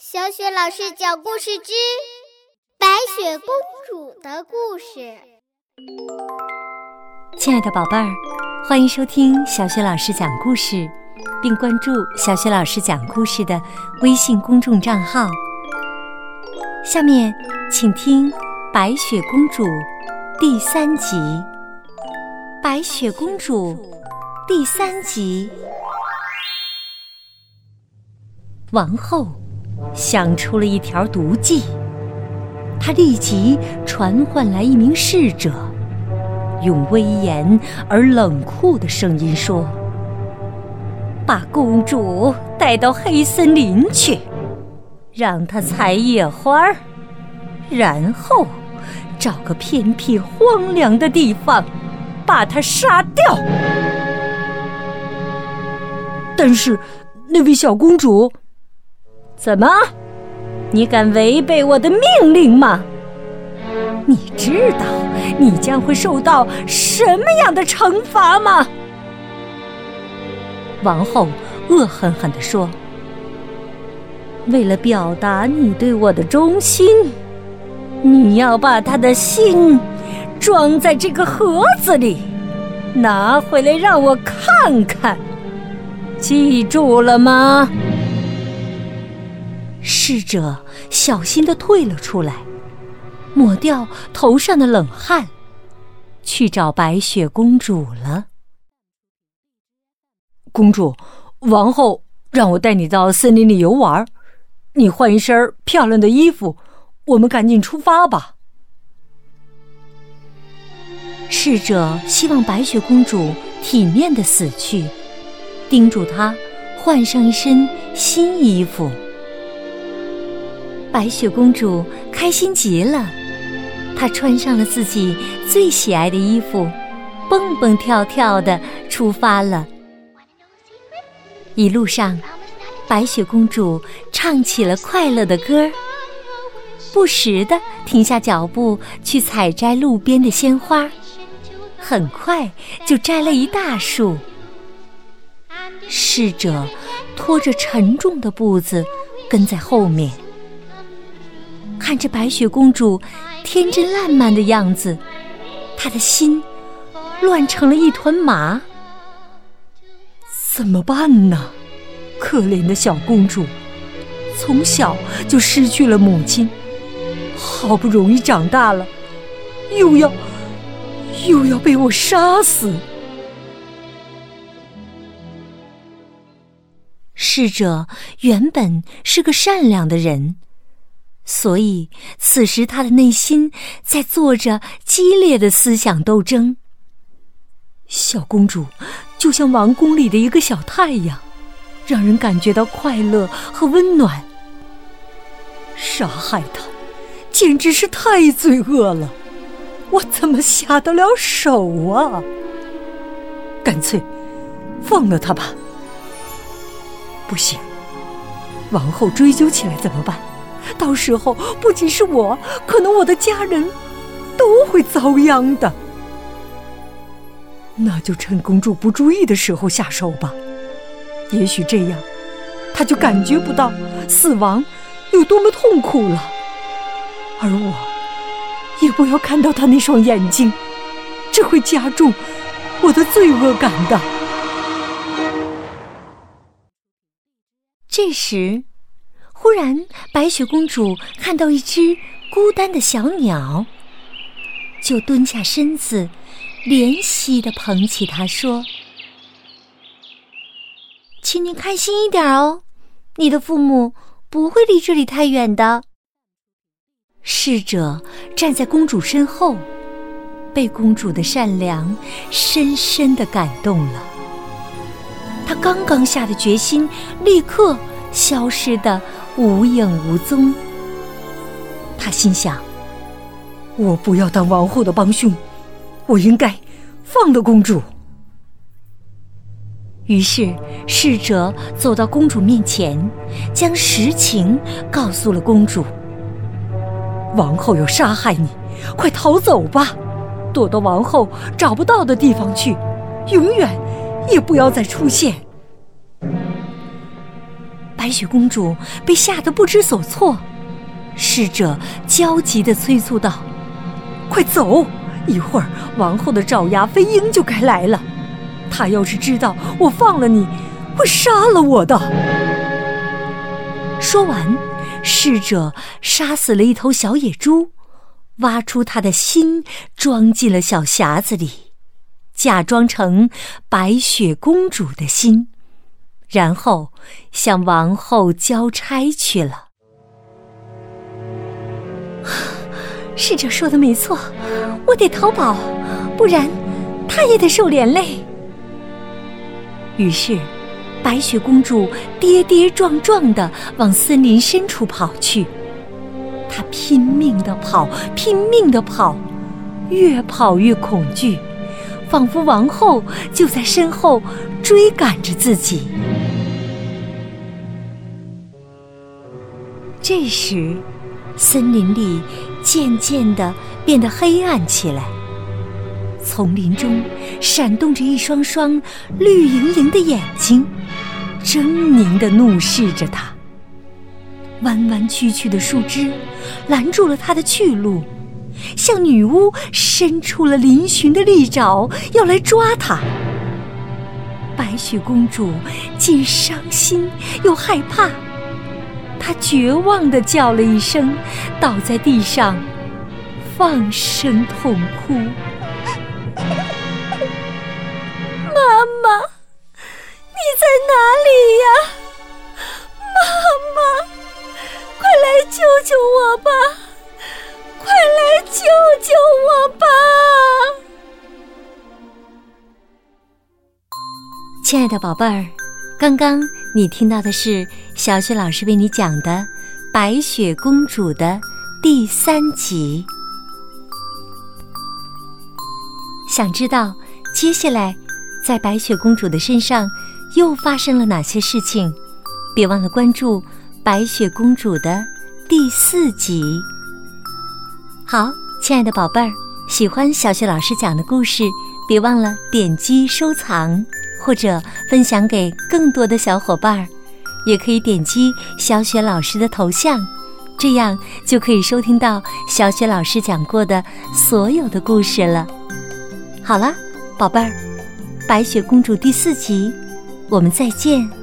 小雪老师讲故事之《白雪公主的故事》。亲爱的宝贝儿，欢迎收听小雪老师讲故事，并关注小雪老师讲故事的微信公众账号。下面，请听《白雪公主》第三集。白雪公主第三集，王后。想出了一条毒计，他立即传唤来一名侍者，用威严而冷酷的声音说：“把公主带到黑森林去，让她采野花，然后找个偏僻荒凉的地方，把她杀掉。”但是，那位小公主。怎么？你敢违背我的命令吗？你知道你将会受到什么样的惩罚吗？王后恶狠狠地说：“为了表达你对我的忠心，你要把他的心装在这个盒子里，拿回来让我看看。记住了吗？”侍者小心的退了出来，抹掉头上的冷汗，去找白雪公主了。公主，王后让我带你到森林里游玩，你换一身漂亮的衣服，我们赶紧出发吧。侍者希望白雪公主体面的死去，叮嘱她换上一身新衣服。白雪公主开心极了，她穿上了自己最喜爱的衣服，蹦蹦跳跳的出发了。一路上，白雪公主唱起了快乐的歌儿，不时的停下脚步去采摘路边的鲜花，很快就摘了一大束。侍者拖着沉重的步子跟在后面。看着白雪公主天真烂漫的样子，他的心乱成了一团麻。怎么办呢？可怜的小公主，从小就失去了母亲，好不容易长大了，又要又要被我杀死。逝者原本是个善良的人。所以，此时他的内心在做着激烈的思想斗争。小公主就像王宫里的一个小太阳，让人感觉到快乐和温暖。杀害她，简直是太罪恶了！我怎么下得了手啊？干脆放了她吧。不行，王后追究起来怎么办？到时候不仅是我，可能我的家人都会遭殃的。那就趁公主不注意的时候下手吧，也许这样，她就感觉不到死亡有多么痛苦了，而我也不要看到她那双眼睛，这会加重我的罪恶感的。这时。忽然，白雪公主看到一只孤单的小鸟，就蹲下身子，怜惜的捧起它，说：“请你开心一点哦，你的父母不会离这里太远的。”侍者站在公主身后，被公主的善良深深的感动了。他刚刚下的决心，立刻消失的。无影无踪。他心想：“我不要当王后的帮凶，我应该放了公主。”于是，侍者走到公主面前，将实情告诉了公主。王后要杀害你，快逃走吧，躲到王后找不到的地方去，永远也不要再出现。白雪公主被吓得不知所措。侍者焦急地催促道：“快走！一会儿王后的爪牙飞鹰就该来了，他要是知道我放了你，会杀了我的。”说完，侍者杀死了一头小野猪，挖出他的心，装进了小匣子里，假装成白雪公主的心，然后向王后交差去了。侍者说的没错，我得逃跑，不然他也得受连累。于是，白雪公主跌跌撞撞地往森林深处跑去。她拼命地跑，拼命地跑，越跑越恐惧，仿佛王后就在身后追赶着自己。这时，森林里渐渐地变得黑暗起来，丛林中闪动着一双双绿莹莹的眼睛，狰狞地怒视着他。弯弯曲曲的树枝拦住了他的去路，像女巫伸出了嶙峋的利爪要来抓他。白雪公主既伤心又害怕。他绝望地叫了一声，倒在地上，放声痛哭。妈妈，你在哪里呀？妈妈，快来救救我吧！快来救救我吧！亲爱的宝贝儿，刚刚你听到的是。小雪老师为你讲的《白雪公主》的第三集，想知道接下来在白雪公主的身上又发生了哪些事情？别忘了关注《白雪公主》的第四集。好，亲爱的宝贝儿，喜欢小雪老师讲的故事，别忘了点击收藏或者分享给更多的小伙伴儿。也可以点击小雪老师的头像，这样就可以收听到小雪老师讲过的所有的故事了。好了，宝贝儿，《白雪公主》第四集，我们再见。